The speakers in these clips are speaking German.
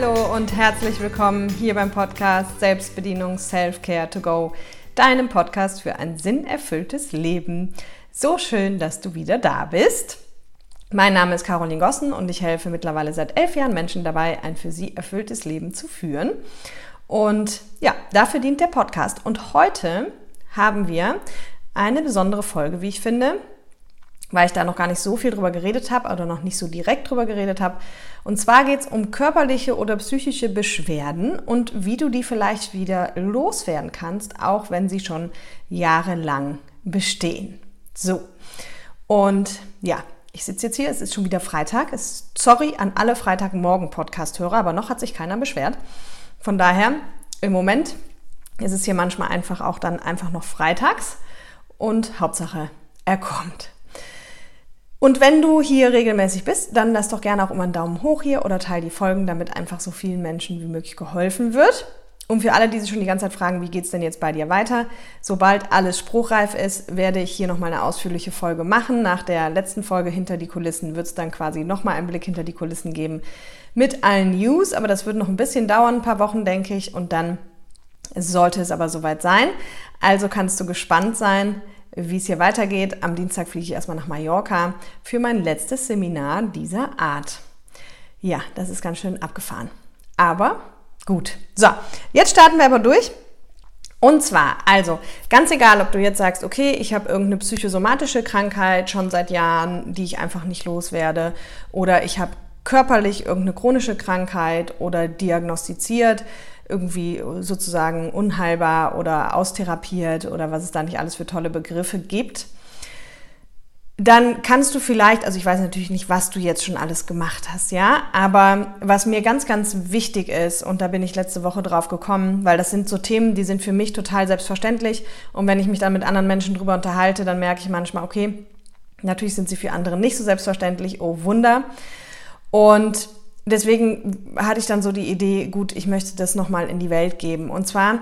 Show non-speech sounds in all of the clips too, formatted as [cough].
Hallo und herzlich willkommen hier beim Podcast Selbstbedienung Self-Care to Go, deinem Podcast für ein sinnerfülltes Leben. So schön, dass du wieder da bist. Mein Name ist Caroline Gossen und ich helfe mittlerweile seit elf Jahren Menschen dabei, ein für sie erfülltes Leben zu führen. Und ja, dafür dient der Podcast. Und heute haben wir eine besondere Folge, wie ich finde, weil ich da noch gar nicht so viel drüber geredet habe oder noch nicht so direkt drüber geredet habe. Und zwar geht es um körperliche oder psychische Beschwerden und wie du die vielleicht wieder loswerden kannst, auch wenn sie schon jahrelang bestehen. So. Und ja, ich sitze jetzt hier, es ist schon wieder Freitag. Es, sorry an alle Freitagmorgen-Podcast-Hörer, aber noch hat sich keiner beschwert. Von daher, im Moment ist es hier manchmal einfach auch dann einfach noch freitags und Hauptsache, er kommt. Und wenn du hier regelmäßig bist, dann lass doch gerne auch immer einen Daumen hoch hier oder teile die Folgen, damit einfach so vielen Menschen wie möglich geholfen wird. Und für alle, die sich schon die ganze Zeit fragen, wie geht's denn jetzt bei dir weiter? Sobald alles spruchreif ist, werde ich hier nochmal eine ausführliche Folge machen. Nach der letzten Folge hinter die Kulissen wird es dann quasi nochmal einen Blick hinter die Kulissen geben mit allen News. Aber das wird noch ein bisschen dauern, ein paar Wochen, denke ich. Und dann sollte es aber soweit sein. Also kannst du gespannt sein, wie es hier weitergeht. Am Dienstag fliege ich erstmal nach Mallorca für mein letztes Seminar dieser Art. Ja, das ist ganz schön abgefahren. Aber gut. So, jetzt starten wir aber durch. Und zwar, also ganz egal, ob du jetzt sagst, okay, ich habe irgendeine psychosomatische Krankheit schon seit Jahren, die ich einfach nicht loswerde, oder ich habe körperlich irgendeine chronische Krankheit oder diagnostiziert, irgendwie sozusagen unheilbar oder austherapiert oder was es da nicht alles für tolle Begriffe gibt, dann kannst du vielleicht, also ich weiß natürlich nicht, was du jetzt schon alles gemacht hast, ja, aber was mir ganz, ganz wichtig ist, und da bin ich letzte Woche drauf gekommen, weil das sind so Themen, die sind für mich total selbstverständlich und wenn ich mich dann mit anderen Menschen drüber unterhalte, dann merke ich manchmal, okay, natürlich sind sie für andere nicht so selbstverständlich, oh Wunder. Und deswegen hatte ich dann so die Idee, gut, ich möchte das nochmal in die Welt geben. Und zwar,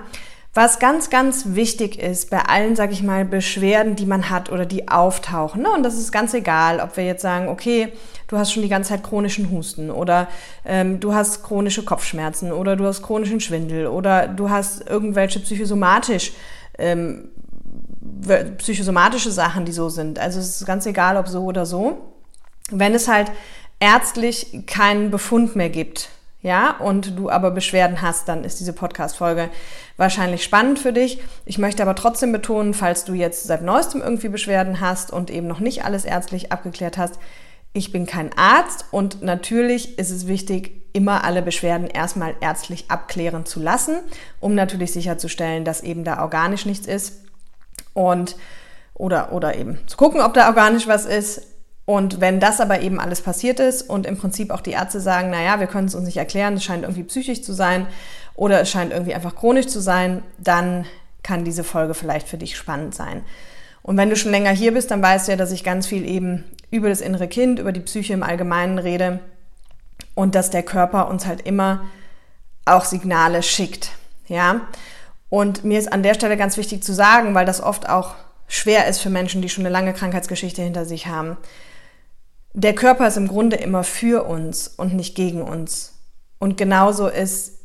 was ganz, ganz wichtig ist bei allen, sag ich mal, Beschwerden, die man hat oder die auftauchen. Ne? Und das ist ganz egal, ob wir jetzt sagen, okay, du hast schon die ganze Zeit chronischen Husten oder ähm, du hast chronische Kopfschmerzen oder du hast chronischen Schwindel oder du hast irgendwelche psychosomatisch ähm, psychosomatische Sachen, die so sind. Also es ist ganz egal, ob so oder so. Wenn es halt ärztlich keinen Befund mehr gibt, ja, und du aber Beschwerden hast, dann ist diese Podcast-Folge wahrscheinlich spannend für dich. Ich möchte aber trotzdem betonen, falls du jetzt seit neuestem irgendwie Beschwerden hast und eben noch nicht alles ärztlich abgeklärt hast, ich bin kein Arzt und natürlich ist es wichtig, immer alle Beschwerden erstmal ärztlich abklären zu lassen, um natürlich sicherzustellen, dass eben da organisch nichts ist und oder, oder eben zu gucken, ob da organisch was ist und wenn das aber eben alles passiert ist und im Prinzip auch die Ärzte sagen, naja, wir können es uns nicht erklären, es scheint irgendwie psychisch zu sein oder es scheint irgendwie einfach chronisch zu sein, dann kann diese Folge vielleicht für dich spannend sein. Und wenn du schon länger hier bist, dann weißt du ja, dass ich ganz viel eben über das innere Kind, über die Psyche im Allgemeinen rede und dass der Körper uns halt immer auch Signale schickt. Ja? Und mir ist an der Stelle ganz wichtig zu sagen, weil das oft auch schwer ist für Menschen, die schon eine lange Krankheitsgeschichte hinter sich haben der Körper ist im Grunde immer für uns und nicht gegen uns. Und genauso ist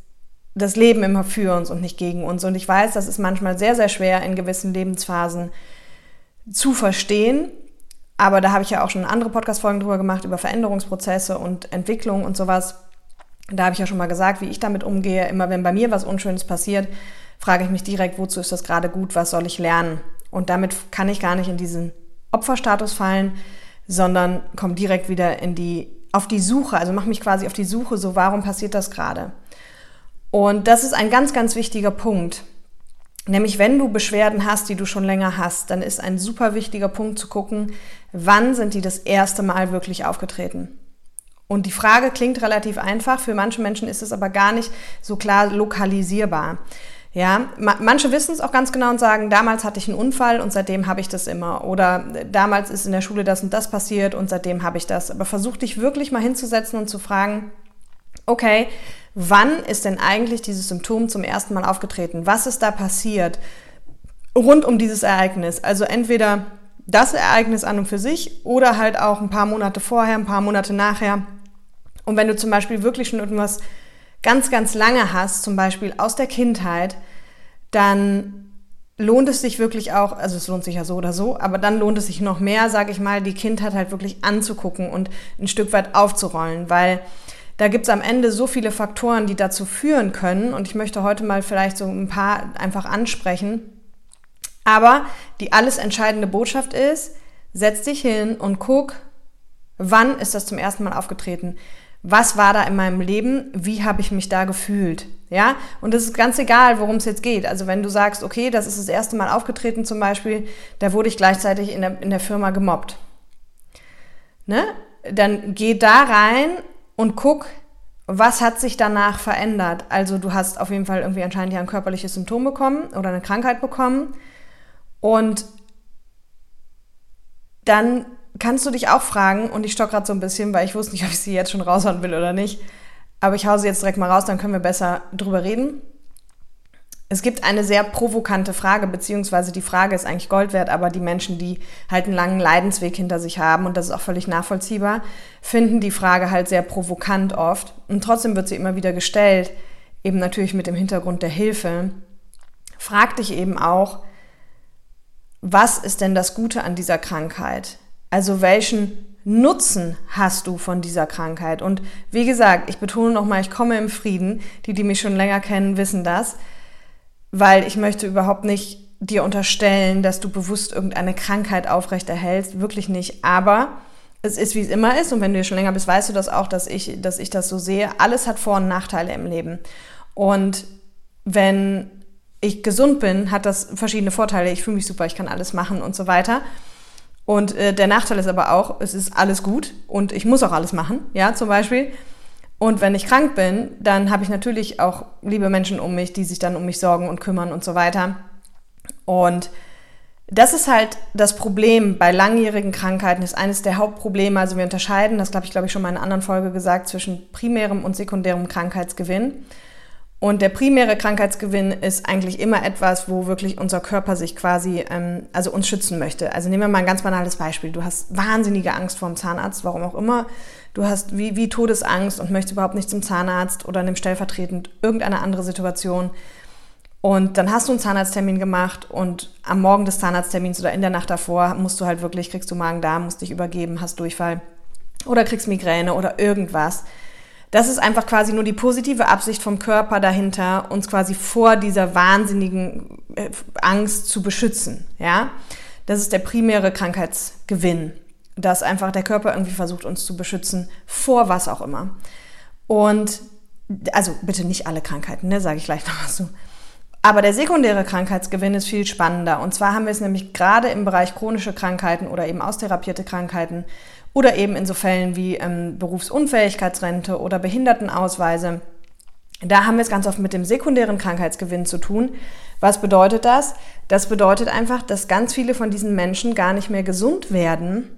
das Leben immer für uns und nicht gegen uns. Und ich weiß, das ist manchmal sehr, sehr schwer in gewissen Lebensphasen zu verstehen. Aber da habe ich ja auch schon andere Podcast-Folgen drüber gemacht, über Veränderungsprozesse und Entwicklung und sowas. Da habe ich ja schon mal gesagt, wie ich damit umgehe. Immer wenn bei mir was Unschönes passiert, frage ich mich direkt, wozu ist das gerade gut, was soll ich lernen? Und damit kann ich gar nicht in diesen Opferstatus fallen, sondern komm direkt wieder in die, auf die Suche, also mach mich quasi auf die Suche, so warum passiert das gerade? Und das ist ein ganz, ganz wichtiger Punkt. Nämlich, wenn du Beschwerden hast, die du schon länger hast, dann ist ein super wichtiger Punkt zu gucken, wann sind die das erste Mal wirklich aufgetreten? Und die Frage klingt relativ einfach, für manche Menschen ist es aber gar nicht so klar lokalisierbar. Ja, manche wissen es auch ganz genau und sagen, damals hatte ich einen Unfall und seitdem habe ich das immer. Oder damals ist in der Schule das und das passiert und seitdem habe ich das. Aber versuch dich wirklich mal hinzusetzen und zu fragen, okay, wann ist denn eigentlich dieses Symptom zum ersten Mal aufgetreten? Was ist da passiert rund um dieses Ereignis? Also entweder das Ereignis an und für sich oder halt auch ein paar Monate vorher, ein paar Monate nachher. Und wenn du zum Beispiel wirklich schon irgendwas ganz, ganz lange hast, zum Beispiel aus der Kindheit, dann lohnt es sich wirklich auch, also es lohnt sich ja so oder so, aber dann lohnt es sich noch mehr, sage ich mal, die Kindheit halt wirklich anzugucken und ein Stück weit aufzurollen, weil da gibt es am Ende so viele Faktoren, die dazu führen können und ich möchte heute mal vielleicht so ein paar einfach ansprechen. Aber die alles entscheidende Botschaft ist, setz dich hin und guck, wann ist das zum ersten Mal aufgetreten? Was war da in meinem Leben, wie habe ich mich da gefühlt. Ja, und es ist ganz egal, worum es jetzt geht. Also wenn du sagst, okay, das ist das erste Mal aufgetreten zum Beispiel, da wurde ich gleichzeitig in der, in der Firma gemobbt. Ne? Dann geh da rein und guck, was hat sich danach verändert. Also du hast auf jeden Fall irgendwie anscheinend ja ein körperliches Symptom bekommen oder eine Krankheit bekommen. Und dann kannst du dich auch fragen, und ich stock gerade so ein bisschen, weil ich wusste nicht, [laughs] ob ich sie jetzt schon raushauen will oder nicht. Aber ich hau sie jetzt direkt mal raus, dann können wir besser drüber reden. Es gibt eine sehr provokante Frage, beziehungsweise die Frage ist eigentlich Gold wert, aber die Menschen, die halt einen langen Leidensweg hinter sich haben, und das ist auch völlig nachvollziehbar, finden die Frage halt sehr provokant oft. Und trotzdem wird sie immer wieder gestellt, eben natürlich mit dem Hintergrund der Hilfe. Frag dich eben auch, was ist denn das Gute an dieser Krankheit? Also welchen Nutzen hast du von dieser Krankheit? Und wie gesagt, ich betone nochmal, ich komme im Frieden. Die, die mich schon länger kennen, wissen das, weil ich möchte überhaupt nicht dir unterstellen, dass du bewusst irgendeine Krankheit aufrechterhältst. Wirklich nicht. Aber es ist, wie es immer ist. Und wenn du hier schon länger bist, weißt du das auch, dass ich, dass ich das so sehe. Alles hat Vor- und Nachteile im Leben. Und wenn ich gesund bin, hat das verschiedene Vorteile. Ich fühle mich super, ich kann alles machen und so weiter. Und äh, der Nachteil ist aber auch, es ist alles gut und ich muss auch alles machen, ja, zum Beispiel. Und wenn ich krank bin, dann habe ich natürlich auch liebe Menschen um mich, die sich dann um mich sorgen und kümmern und so weiter. Und das ist halt das Problem bei langjährigen Krankheiten, ist eines der Hauptprobleme. Also wir unterscheiden, das glaube ich, glaube ich schon mal in einer anderen Folge gesagt, zwischen primärem und sekundärem Krankheitsgewinn. Und der primäre Krankheitsgewinn ist eigentlich immer etwas, wo wirklich unser Körper sich quasi, ähm, also uns schützen möchte. Also nehmen wir mal ein ganz banales Beispiel. Du hast wahnsinnige Angst vor dem Zahnarzt, warum auch immer. Du hast wie, wie Todesangst und möchtest überhaupt nicht zum Zahnarzt oder nimm stellvertretend irgendeine andere Situation. Und dann hast du einen Zahnarzttermin gemacht und am Morgen des Zahnarzttermins oder in der Nacht davor musst du halt wirklich, kriegst du Magen-Darm, musst dich übergeben, hast Durchfall oder kriegst Migräne oder irgendwas. Das ist einfach quasi nur die positive Absicht vom Körper dahinter, uns quasi vor dieser wahnsinnigen äh, Angst zu beschützen. Ja, das ist der primäre Krankheitsgewinn, dass einfach der Körper irgendwie versucht, uns zu beschützen vor was auch immer. Und also bitte nicht alle Krankheiten, ne, sage ich gleich noch was zu. Aber der sekundäre Krankheitsgewinn ist viel spannender. Und zwar haben wir es nämlich gerade im Bereich chronische Krankheiten oder eben austherapierte Krankheiten oder eben in so Fällen wie ähm, Berufsunfähigkeitsrente oder Behindertenausweise. Da haben wir es ganz oft mit dem sekundären Krankheitsgewinn zu tun. Was bedeutet das? Das bedeutet einfach, dass ganz viele von diesen Menschen gar nicht mehr gesund werden,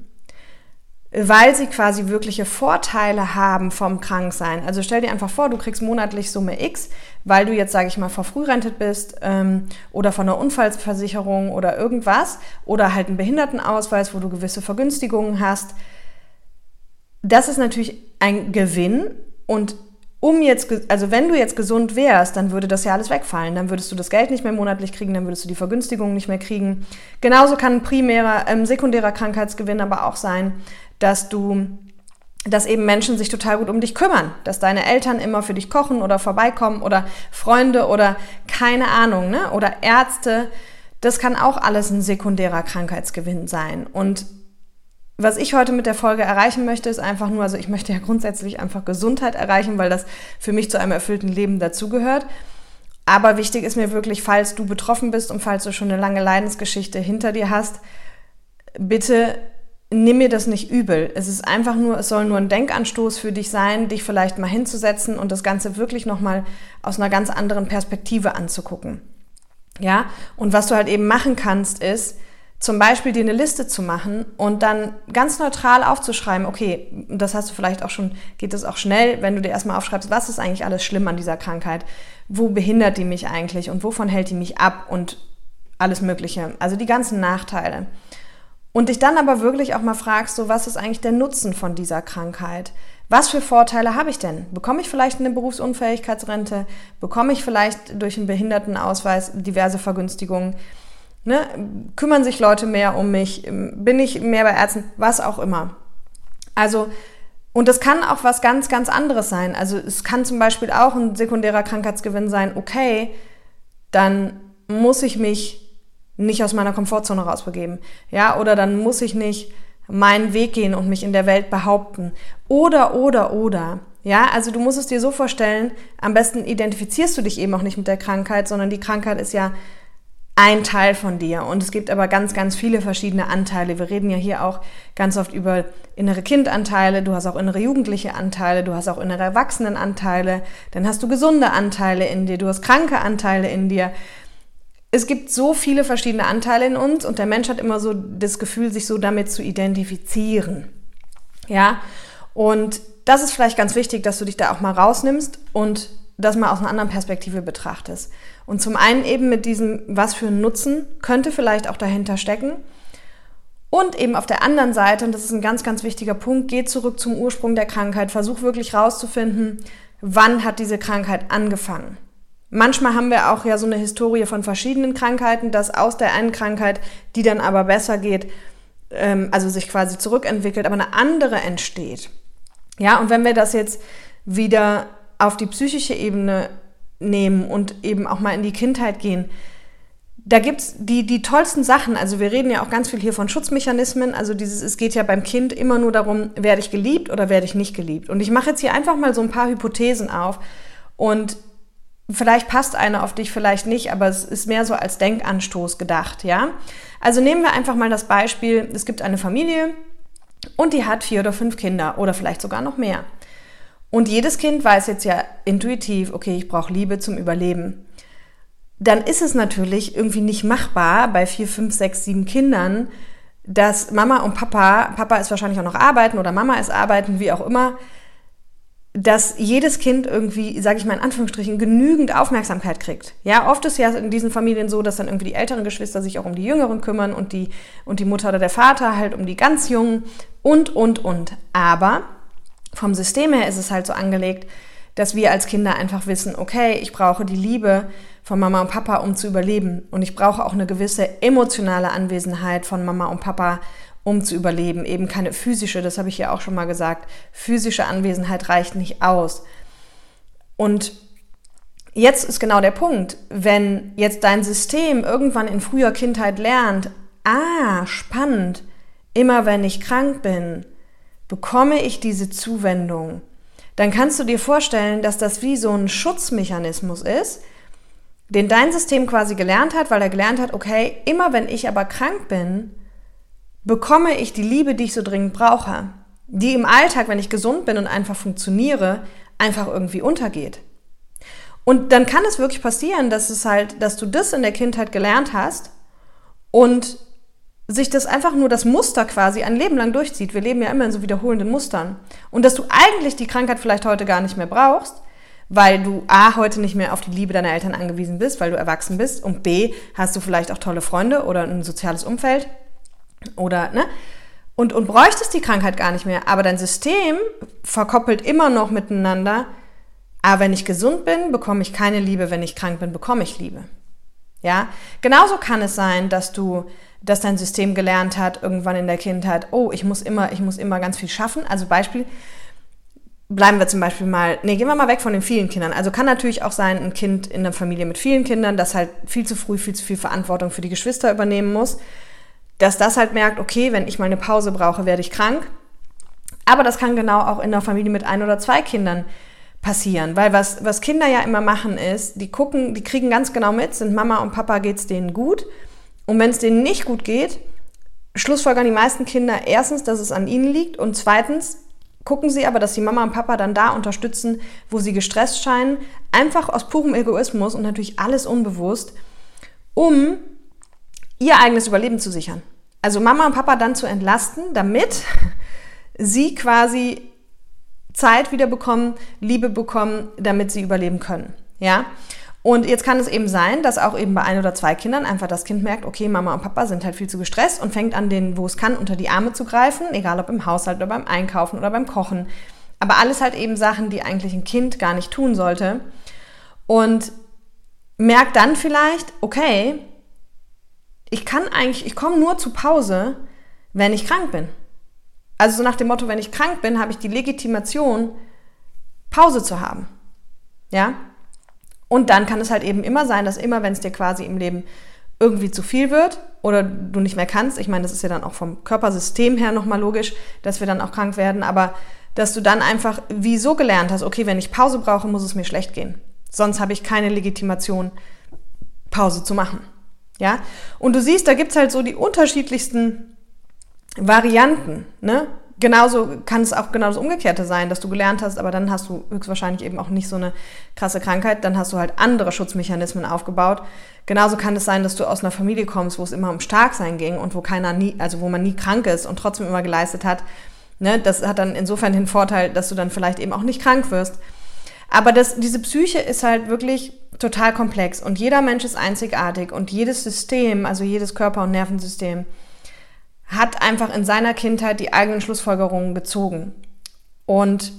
weil sie quasi wirkliche Vorteile haben vom Kranksein. Also stell dir einfach vor, du kriegst monatlich Summe X, weil du jetzt, sage ich mal, verfrührentet bist ähm, oder von einer Unfallversicherung oder irgendwas oder halt einen Behindertenausweis, wo du gewisse Vergünstigungen hast das ist natürlich ein Gewinn und um jetzt, also wenn du jetzt gesund wärst, dann würde das ja alles wegfallen. Dann würdest du das Geld nicht mehr monatlich kriegen, dann würdest du die Vergünstigung nicht mehr kriegen. Genauso kann ein primärer, ähm, sekundärer Krankheitsgewinn aber auch sein, dass du, dass eben Menschen sich total gut um dich kümmern, dass deine Eltern immer für dich kochen oder vorbeikommen oder Freunde oder keine Ahnung, ne? Oder Ärzte. Das kann auch alles ein sekundärer Krankheitsgewinn sein. Und was ich heute mit der Folge erreichen möchte, ist einfach nur, also ich möchte ja grundsätzlich einfach Gesundheit erreichen, weil das für mich zu einem erfüllten Leben dazugehört. Aber wichtig ist mir wirklich, falls du betroffen bist und falls du schon eine lange Leidensgeschichte hinter dir hast, bitte nimm mir das nicht übel. Es ist einfach nur, es soll nur ein Denkanstoß für dich sein, dich vielleicht mal hinzusetzen und das Ganze wirklich nochmal aus einer ganz anderen Perspektive anzugucken. Ja, und was du halt eben machen kannst, ist, zum Beispiel dir eine Liste zu machen und dann ganz neutral aufzuschreiben, okay, das hast du vielleicht auch schon, geht es auch schnell, wenn du dir erstmal aufschreibst, was ist eigentlich alles schlimm an dieser Krankheit? Wo behindert die mich eigentlich und wovon hält die mich ab und alles Mögliche. Also die ganzen Nachteile. Und dich dann aber wirklich auch mal fragst, so was ist eigentlich der Nutzen von dieser Krankheit? Was für Vorteile habe ich denn? Bekomme ich vielleicht eine Berufsunfähigkeitsrente? Bekomme ich vielleicht durch einen Behindertenausweis diverse Vergünstigungen? Ne? Kümmern sich Leute mehr um mich? Bin ich mehr bei Ärzten? Was auch immer. Also, und das kann auch was ganz, ganz anderes sein. Also es kann zum Beispiel auch ein sekundärer Krankheitsgewinn sein, okay, dann muss ich mich nicht aus meiner Komfortzone rausbegeben. Ja, oder dann muss ich nicht meinen Weg gehen und mich in der Welt behaupten. Oder, oder, oder. Ja, also du musst es dir so vorstellen, am besten identifizierst du dich eben auch nicht mit der Krankheit, sondern die Krankheit ist ja ein Teil von dir. Und es gibt aber ganz, ganz viele verschiedene Anteile. Wir reden ja hier auch ganz oft über innere Kindanteile, du hast auch innere jugendliche Anteile, du hast auch innere Erwachsenenanteile, dann hast du gesunde Anteile in dir, du hast kranke Anteile in dir es gibt so viele verschiedene Anteile in uns und der Mensch hat immer so das Gefühl, sich so damit zu identifizieren. Ja, und das ist vielleicht ganz wichtig, dass du dich da auch mal rausnimmst und das mal aus einer anderen Perspektive betrachtest. Und zum einen eben mit diesem, was für einen Nutzen könnte vielleicht auch dahinter stecken. Und eben auf der anderen Seite, und das ist ein ganz, ganz wichtiger Punkt, geh zurück zum Ursprung der Krankheit, versuch wirklich rauszufinden, wann hat diese Krankheit angefangen. Manchmal haben wir auch ja so eine Historie von verschiedenen Krankheiten, dass aus der einen Krankheit, die dann aber besser geht, ähm, also sich quasi zurückentwickelt, aber eine andere entsteht. Ja, und wenn wir das jetzt wieder auf die psychische Ebene nehmen und eben auch mal in die Kindheit gehen, da gibt's die, die tollsten Sachen. Also wir reden ja auch ganz viel hier von Schutzmechanismen. Also dieses, es geht ja beim Kind immer nur darum, werde ich geliebt oder werde ich nicht geliebt. Und ich mache jetzt hier einfach mal so ein paar Hypothesen auf. Und Vielleicht passt eine auf dich, vielleicht nicht, aber es ist mehr so als Denkanstoß gedacht, ja? Also nehmen wir einfach mal das Beispiel, es gibt eine Familie und die hat vier oder fünf Kinder oder vielleicht sogar noch mehr. Und jedes Kind weiß jetzt ja intuitiv, okay, ich brauche Liebe zum Überleben. Dann ist es natürlich irgendwie nicht machbar bei vier, fünf, sechs, sieben Kindern, dass Mama und Papa, Papa ist wahrscheinlich auch noch arbeiten oder Mama ist arbeiten, wie auch immer, dass jedes Kind irgendwie, sage ich mal in Anführungsstrichen, genügend Aufmerksamkeit kriegt. Ja, oft ist ja in diesen Familien so, dass dann irgendwie die älteren Geschwister sich auch um die Jüngeren kümmern und die, und die Mutter oder der Vater halt um die ganz Jungen und, und, und. Aber vom System her ist es halt so angelegt, dass wir als Kinder einfach wissen, okay, ich brauche die Liebe von Mama und Papa, um zu überleben. Und ich brauche auch eine gewisse emotionale Anwesenheit von Mama und Papa, um zu überleben. Eben keine physische, das habe ich ja auch schon mal gesagt. Physische Anwesenheit reicht nicht aus. Und jetzt ist genau der Punkt, wenn jetzt dein System irgendwann in früher Kindheit lernt, ah, spannend, immer wenn ich krank bin, bekomme ich diese Zuwendung, dann kannst du dir vorstellen, dass das wie so ein Schutzmechanismus ist, den dein System quasi gelernt hat, weil er gelernt hat, okay, immer wenn ich aber krank bin, bekomme ich die Liebe, die ich so dringend brauche, die im Alltag, wenn ich gesund bin und einfach funktioniere, einfach irgendwie untergeht. Und dann kann es wirklich passieren, dass es halt, dass du das in der Kindheit gelernt hast und sich das einfach nur das Muster quasi ein Leben lang durchzieht. Wir leben ja immer in so wiederholenden Mustern. Und dass du eigentlich die Krankheit vielleicht heute gar nicht mehr brauchst, weil du A, heute nicht mehr auf die Liebe deiner Eltern angewiesen bist, weil du erwachsen bist und B, hast du vielleicht auch tolle Freunde oder ein soziales Umfeld oder, ne? Und, und bräuchtest die Krankheit gar nicht mehr. Aber dein System verkoppelt immer noch miteinander. Aber wenn ich gesund bin, bekomme ich keine Liebe. Wenn ich krank bin, bekomme ich Liebe. Ja? Genauso kann es sein, dass du, dass dein System gelernt hat, irgendwann in der Kindheit, oh, ich muss immer, ich muss immer ganz viel schaffen. Also Beispiel, bleiben wir zum Beispiel mal, nee, gehen wir mal weg von den vielen Kindern. Also kann natürlich auch sein, ein Kind in einer Familie mit vielen Kindern, das halt viel zu früh, viel zu viel Verantwortung für die Geschwister übernehmen muss dass das halt merkt, okay, wenn ich mal eine Pause brauche, werde ich krank. Aber das kann genau auch in einer Familie mit ein oder zwei Kindern passieren, weil was, was Kinder ja immer machen ist, die gucken, die kriegen ganz genau mit, sind Mama und Papa geht's denen gut und wenn es denen nicht gut geht, schlussfolgern die meisten Kinder erstens, dass es an ihnen liegt und zweitens gucken sie aber, dass die Mama und Papa dann da unterstützen, wo sie gestresst scheinen, einfach aus purem Egoismus und natürlich alles unbewusst, um ihr eigenes Überleben zu sichern. Also Mama und Papa dann zu entlasten, damit [laughs] sie quasi Zeit wieder bekommen, Liebe bekommen, damit sie überleben können. Ja? Und jetzt kann es eben sein, dass auch eben bei ein oder zwei Kindern einfach das Kind merkt, okay, Mama und Papa sind halt viel zu gestresst und fängt an, den, wo es kann, unter die Arme zu greifen, egal ob im Haushalt oder beim Einkaufen oder beim Kochen. Aber alles halt eben Sachen, die eigentlich ein Kind gar nicht tun sollte. Und merkt dann vielleicht, okay, ich kann eigentlich, ich komme nur zu Pause, wenn ich krank bin. Also so nach dem Motto, wenn ich krank bin, habe ich die Legitimation, Pause zu haben. Ja? Und dann kann es halt eben immer sein, dass immer, wenn es dir quasi im Leben irgendwie zu viel wird oder du nicht mehr kannst, ich meine, das ist ja dann auch vom Körpersystem her nochmal logisch, dass wir dann auch krank werden, aber dass du dann einfach wie so gelernt hast, okay, wenn ich Pause brauche, muss es mir schlecht gehen. Sonst habe ich keine Legitimation, Pause zu machen. Ja? Und du siehst, da gibt es halt so die unterschiedlichsten Varianten. Ne? Genauso kann es auch genau das Umgekehrte sein, dass du gelernt hast, aber dann hast du höchstwahrscheinlich eben auch nicht so eine krasse Krankheit, dann hast du halt andere Schutzmechanismen aufgebaut. Genauso kann es sein, dass du aus einer Familie kommst, wo es immer um Starksein ging und wo keiner nie, also wo man nie krank ist und trotzdem immer geleistet hat. Ne? Das hat dann insofern den Vorteil, dass du dann vielleicht eben auch nicht krank wirst. Aber das, diese Psyche ist halt wirklich total komplex und jeder Mensch ist einzigartig und jedes System, also jedes Körper- und Nervensystem, hat einfach in seiner Kindheit die eigenen Schlussfolgerungen gezogen. Und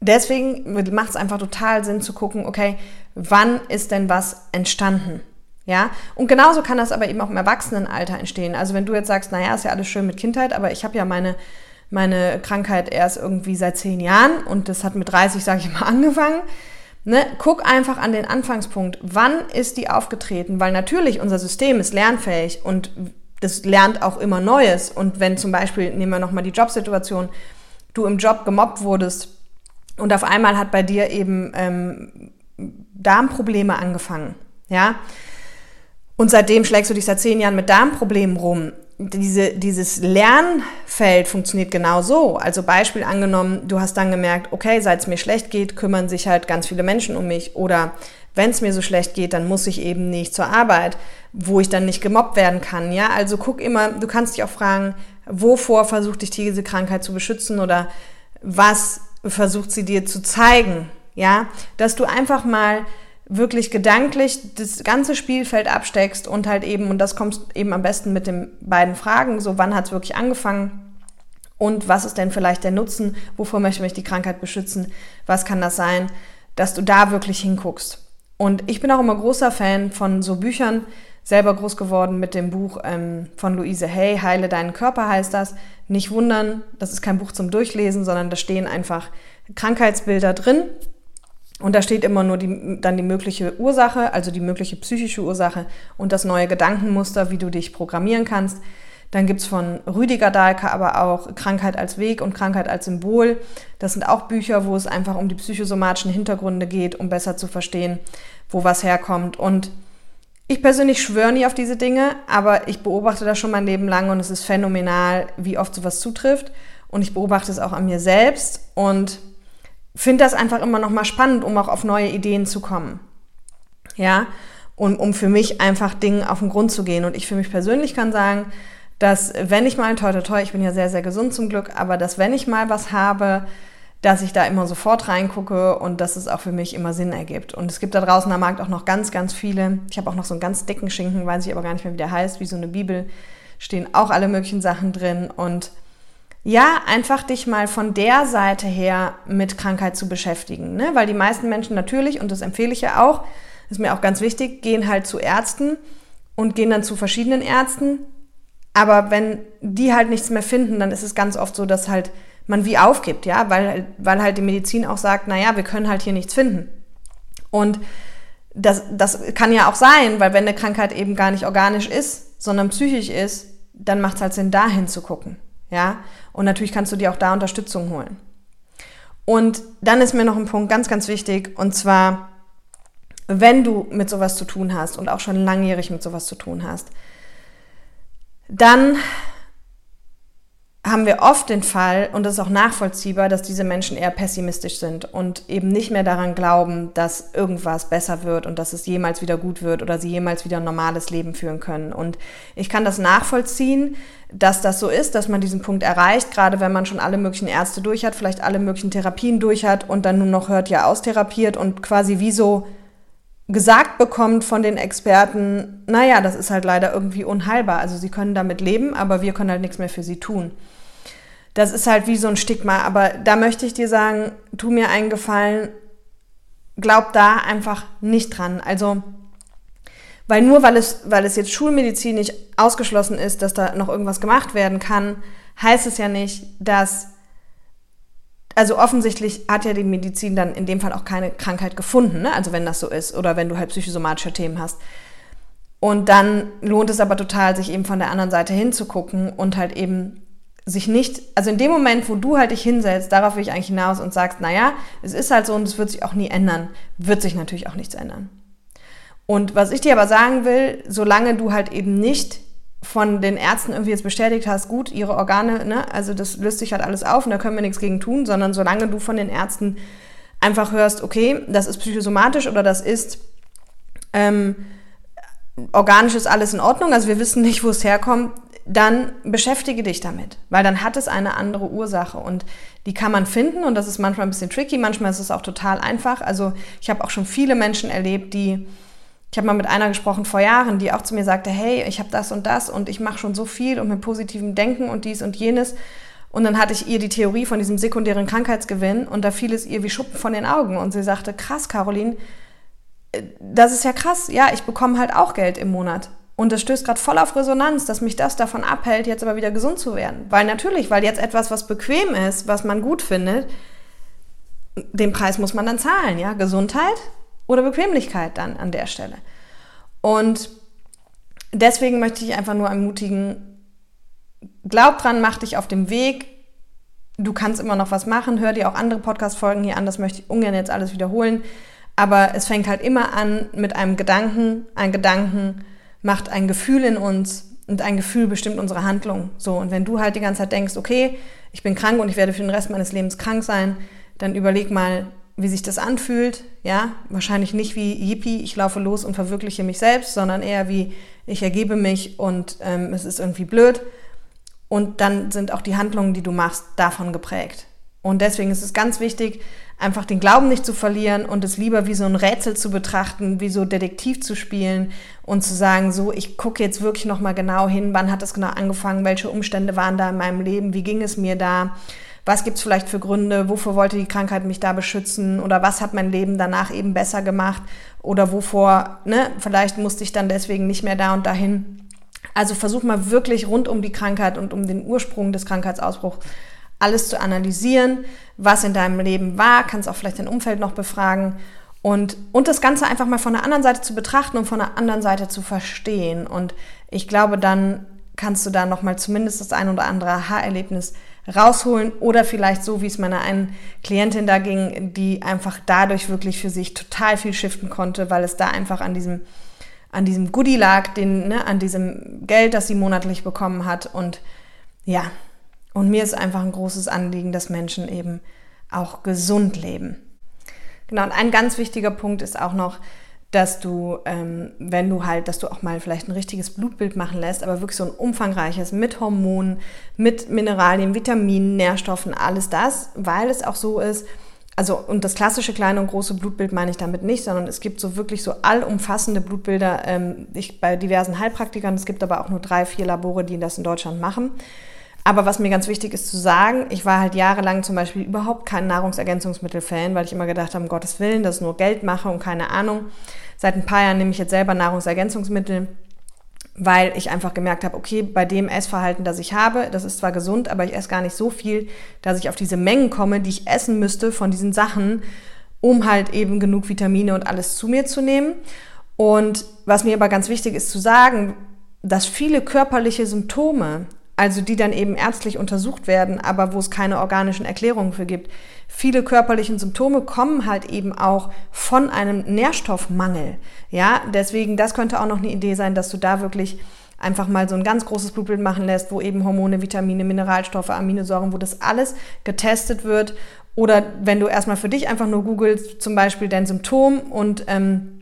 deswegen macht es einfach total Sinn zu gucken, okay, wann ist denn was entstanden? Ja, und genauso kann das aber eben auch im Erwachsenenalter entstehen. Also wenn du jetzt sagst, naja, ist ja alles schön mit Kindheit, aber ich habe ja meine, meine Krankheit erst irgendwie seit zehn Jahren und das hat mit 30, sage ich mal, [laughs] angefangen. Ne, guck einfach an den Anfangspunkt. Wann ist die aufgetreten? Weil natürlich unser System ist lernfähig und das lernt auch immer Neues. Und wenn zum Beispiel, nehmen wir nochmal die Jobsituation, du im Job gemobbt wurdest und auf einmal hat bei dir eben ähm, Darmprobleme angefangen, ja, und seitdem schlägst du dich seit zehn Jahren mit Darmproblemen rum. Diese, dieses Lernfeld funktioniert genau so. Also Beispiel angenommen, du hast dann gemerkt, okay, seit es mir schlecht geht, kümmern sich halt ganz viele Menschen um mich. Oder wenn es mir so schlecht geht, dann muss ich eben nicht zur Arbeit, wo ich dann nicht gemobbt werden kann. Ja, also guck immer, du kannst dich auch fragen, wovor versucht dich diese Krankheit zu beschützen oder was versucht sie dir zu zeigen. Ja, dass du einfach mal wirklich gedanklich das ganze Spielfeld absteckst und halt eben, und das kommt eben am besten mit den beiden Fragen, so wann hat es wirklich angefangen und was ist denn vielleicht der Nutzen, wovor möchte mich die Krankheit beschützen, was kann das sein, dass du da wirklich hinguckst. Und ich bin auch immer großer Fan von so Büchern, selber groß geworden mit dem Buch ähm, von Luise Hay, Heile deinen Körper heißt das. Nicht wundern, das ist kein Buch zum Durchlesen, sondern da stehen einfach Krankheitsbilder drin. Und da steht immer nur die, dann die mögliche Ursache, also die mögliche psychische Ursache und das neue Gedankenmuster, wie du dich programmieren kannst. Dann gibt's von Rüdiger Dahlke aber auch Krankheit als Weg und Krankheit als Symbol. Das sind auch Bücher, wo es einfach um die psychosomatischen Hintergründe geht, um besser zu verstehen, wo was herkommt. Und ich persönlich schwöre nie auf diese Dinge, aber ich beobachte das schon mein Leben lang und es ist phänomenal, wie oft sowas zutrifft. Und ich beobachte es auch an mir selbst und finde das einfach immer noch mal spannend, um auch auf neue Ideen zu kommen. Ja, und um für mich einfach Dingen auf den Grund zu gehen. Und ich für mich persönlich kann sagen, dass wenn ich mal, toi, toi, toi, ich bin ja sehr, sehr gesund zum Glück, aber dass wenn ich mal was habe, dass ich da immer sofort reingucke und dass es auch für mich immer Sinn ergibt. Und es gibt da draußen am Markt auch noch ganz, ganz viele. Ich habe auch noch so einen ganz dicken Schinken, weiß ich aber gar nicht mehr, wie der heißt, wie so eine Bibel. Stehen auch alle möglichen Sachen drin. Und ja, einfach dich mal von der Seite her mit Krankheit zu beschäftigen. Ne? Weil die meisten Menschen natürlich, und das empfehle ich ja auch, ist mir auch ganz wichtig, gehen halt zu Ärzten und gehen dann zu verschiedenen Ärzten. Aber wenn die halt nichts mehr finden, dann ist es ganz oft so, dass halt man wie aufgibt, ja, weil, weil halt die Medizin auch sagt, naja, wir können halt hier nichts finden. Und das, das kann ja auch sein, weil wenn eine Krankheit eben gar nicht organisch ist, sondern psychisch ist, dann macht es halt Sinn, dahin zu gucken, ja. Und natürlich kannst du dir auch da Unterstützung holen. Und dann ist mir noch ein Punkt ganz, ganz wichtig, und zwar, wenn du mit sowas zu tun hast und auch schon langjährig mit sowas zu tun hast, dann haben wir oft den Fall, und das ist auch nachvollziehbar, dass diese Menschen eher pessimistisch sind und eben nicht mehr daran glauben, dass irgendwas besser wird und dass es jemals wieder gut wird oder sie jemals wieder ein normales Leben führen können. Und ich kann das nachvollziehen, dass das so ist, dass man diesen Punkt erreicht, gerade wenn man schon alle möglichen Ärzte durch hat, vielleicht alle möglichen Therapien durch hat und dann nur noch hört, ja, austherapiert und quasi wie so gesagt bekommt von den Experten, naja, das ist halt leider irgendwie unheilbar. Also sie können damit leben, aber wir können halt nichts mehr für sie tun. das ist halt wie so ein Stigma. Aber da möchte ich dir sagen, tu mir einen Gefallen, glaub da einfach nicht dran. Also, weil nur weil es, weil es jetzt schulmedizinisch ausgeschlossen ist, dass da noch irgendwas gemacht werden kann, heißt es ja nicht, dass also offensichtlich hat ja die Medizin dann in dem Fall auch keine Krankheit gefunden, ne? also wenn das so ist oder wenn du halt psychosomatische Themen hast. Und dann lohnt es aber total, sich eben von der anderen Seite hinzugucken und halt eben sich nicht, also in dem Moment, wo du halt dich hinsetzt, darauf will ich eigentlich hinaus und sagst, naja, es ist halt so und es wird sich auch nie ändern, wird sich natürlich auch nichts ändern. Und was ich dir aber sagen will, solange du halt eben nicht von den Ärzten irgendwie jetzt bestätigt hast, gut, ihre Organe, ne, also das löst sich halt alles auf und da können wir nichts gegen tun, sondern solange du von den Ärzten einfach hörst, okay, das ist psychosomatisch oder das ist ähm, organisch ist alles in Ordnung, also wir wissen nicht, wo es herkommt, dann beschäftige dich damit, weil dann hat es eine andere Ursache und die kann man finden und das ist manchmal ein bisschen tricky, manchmal ist es auch total einfach. Also ich habe auch schon viele Menschen erlebt, die ich habe mal mit einer gesprochen vor Jahren, die auch zu mir sagte, hey, ich habe das und das und ich mache schon so viel und mit positivem Denken und dies und jenes. Und dann hatte ich ihr die Theorie von diesem sekundären Krankheitsgewinn und da fiel es ihr wie Schuppen von den Augen. Und sie sagte, krass, Caroline, äh, das ist ja krass. Ja, ich bekomme halt auch Geld im Monat. Und das stößt gerade voll auf Resonanz, dass mich das davon abhält, jetzt aber wieder gesund zu werden. Weil natürlich, weil jetzt etwas, was bequem ist, was man gut findet, den Preis muss man dann zahlen, ja. Gesundheit oder Bequemlichkeit dann an der Stelle. Und deswegen möchte ich einfach nur ermutigen, glaub dran, mach dich auf dem Weg. Du kannst immer noch was machen. Hör dir auch andere Podcast-Folgen hier an. Das möchte ich ungern jetzt alles wiederholen. Aber es fängt halt immer an mit einem Gedanken. Ein Gedanken macht ein Gefühl in uns und ein Gefühl bestimmt unsere Handlung. So, und wenn du halt die ganze Zeit denkst, okay, ich bin krank und ich werde für den Rest meines Lebens krank sein, dann überleg mal, wie sich das anfühlt. Ja, wahrscheinlich nicht wie Yippie, ich laufe los und verwirkliche mich selbst, sondern eher wie ich ergebe mich und ähm, es ist irgendwie blöd. Und dann sind auch die Handlungen, die du machst, davon geprägt. Und deswegen ist es ganz wichtig, einfach den Glauben nicht zu verlieren und es lieber wie so ein Rätsel zu betrachten, wie so Detektiv zu spielen und zu sagen, so, ich gucke jetzt wirklich nochmal genau hin, wann hat das genau angefangen, welche Umstände waren da in meinem Leben, wie ging es mir da, was gibt es vielleicht für Gründe, wofür wollte die Krankheit mich da beschützen oder was hat mein Leben danach eben besser gemacht oder wovor, ne, vielleicht musste ich dann deswegen nicht mehr da und dahin. Also versuch mal wirklich rund um die Krankheit und um den Ursprung des Krankheitsausbruchs alles zu analysieren, was in deinem Leben war, kannst auch vielleicht dein Umfeld noch befragen und, und das Ganze einfach mal von der anderen Seite zu betrachten und von der anderen Seite zu verstehen. Und ich glaube, dann kannst du da nochmal zumindest das ein oder andere Aha-Erlebnis rausholen oder vielleicht so, wie es meiner einen Klientin da ging, die einfach dadurch wirklich für sich total viel shiften konnte, weil es da einfach an diesem, an diesem Goodie lag, den, ne, an diesem Geld, das sie monatlich bekommen hat. Und ja, und mir ist einfach ein großes Anliegen, dass Menschen eben auch gesund leben. Genau, und ein ganz wichtiger Punkt ist auch noch, dass du, ähm, wenn du halt, dass du auch mal vielleicht ein richtiges Blutbild machen lässt, aber wirklich so ein umfangreiches mit Hormonen, mit Mineralien, Vitaminen, Nährstoffen, alles das, weil es auch so ist, also und das klassische kleine und große Blutbild meine ich damit nicht, sondern es gibt so wirklich so allumfassende Blutbilder ähm, ich, bei diversen Heilpraktikern. Es gibt aber auch nur drei, vier Labore, die das in Deutschland machen. Aber was mir ganz wichtig ist zu sagen, ich war halt jahrelang zum Beispiel überhaupt kein Nahrungsergänzungsmittel-Fan, weil ich immer gedacht habe, um Gottes Willen, das ist nur Geld mache und keine Ahnung. Seit ein paar Jahren nehme ich jetzt selber Nahrungsergänzungsmittel, weil ich einfach gemerkt habe, okay, bei dem Essverhalten, das ich habe, das ist zwar gesund, aber ich esse gar nicht so viel, dass ich auf diese Mengen komme, die ich essen müsste von diesen Sachen, um halt eben genug Vitamine und alles zu mir zu nehmen. Und was mir aber ganz wichtig ist zu sagen, dass viele körperliche Symptome also die dann eben ärztlich untersucht werden, aber wo es keine organischen Erklärungen für gibt. Viele körperliche Symptome kommen halt eben auch von einem Nährstoffmangel. Ja, deswegen, das könnte auch noch eine Idee sein, dass du da wirklich einfach mal so ein ganz großes Blutbild machen lässt, wo eben Hormone, Vitamine, Mineralstoffe, Aminosäuren, wo das alles getestet wird. Oder wenn du erstmal für dich einfach nur googelst, zum Beispiel dein Symptom und ähm,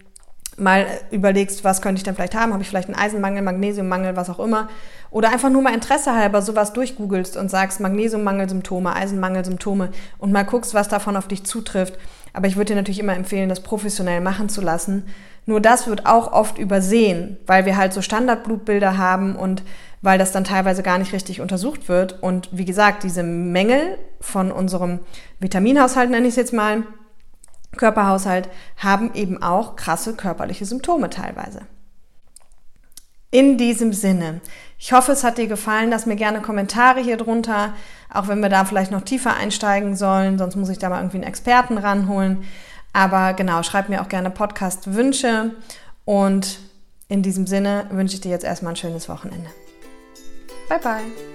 mal überlegst, was könnte ich denn vielleicht haben? Habe ich vielleicht einen Eisenmangel, Magnesiummangel, was auch immer? Oder einfach nur mal Interesse halber sowas durchgoogelst und sagst Magnesiummangelsymptome, Eisenmangelsymptome und mal guckst, was davon auf dich zutrifft. Aber ich würde dir natürlich immer empfehlen, das professionell machen zu lassen. Nur das wird auch oft übersehen, weil wir halt so Standardblutbilder haben und weil das dann teilweise gar nicht richtig untersucht wird. Und wie gesagt, diese Mängel von unserem Vitaminhaushalt, nenne ich es jetzt mal, Körperhaushalt, haben eben auch krasse körperliche Symptome teilweise. In diesem Sinne, ich hoffe, es hat dir gefallen. Lass mir gerne Kommentare hier drunter, auch wenn wir da vielleicht noch tiefer einsteigen sollen. Sonst muss ich da mal irgendwie einen Experten ranholen. Aber genau, schreib mir auch gerne Podcast-Wünsche. Und in diesem Sinne wünsche ich dir jetzt erstmal ein schönes Wochenende. Bye, bye.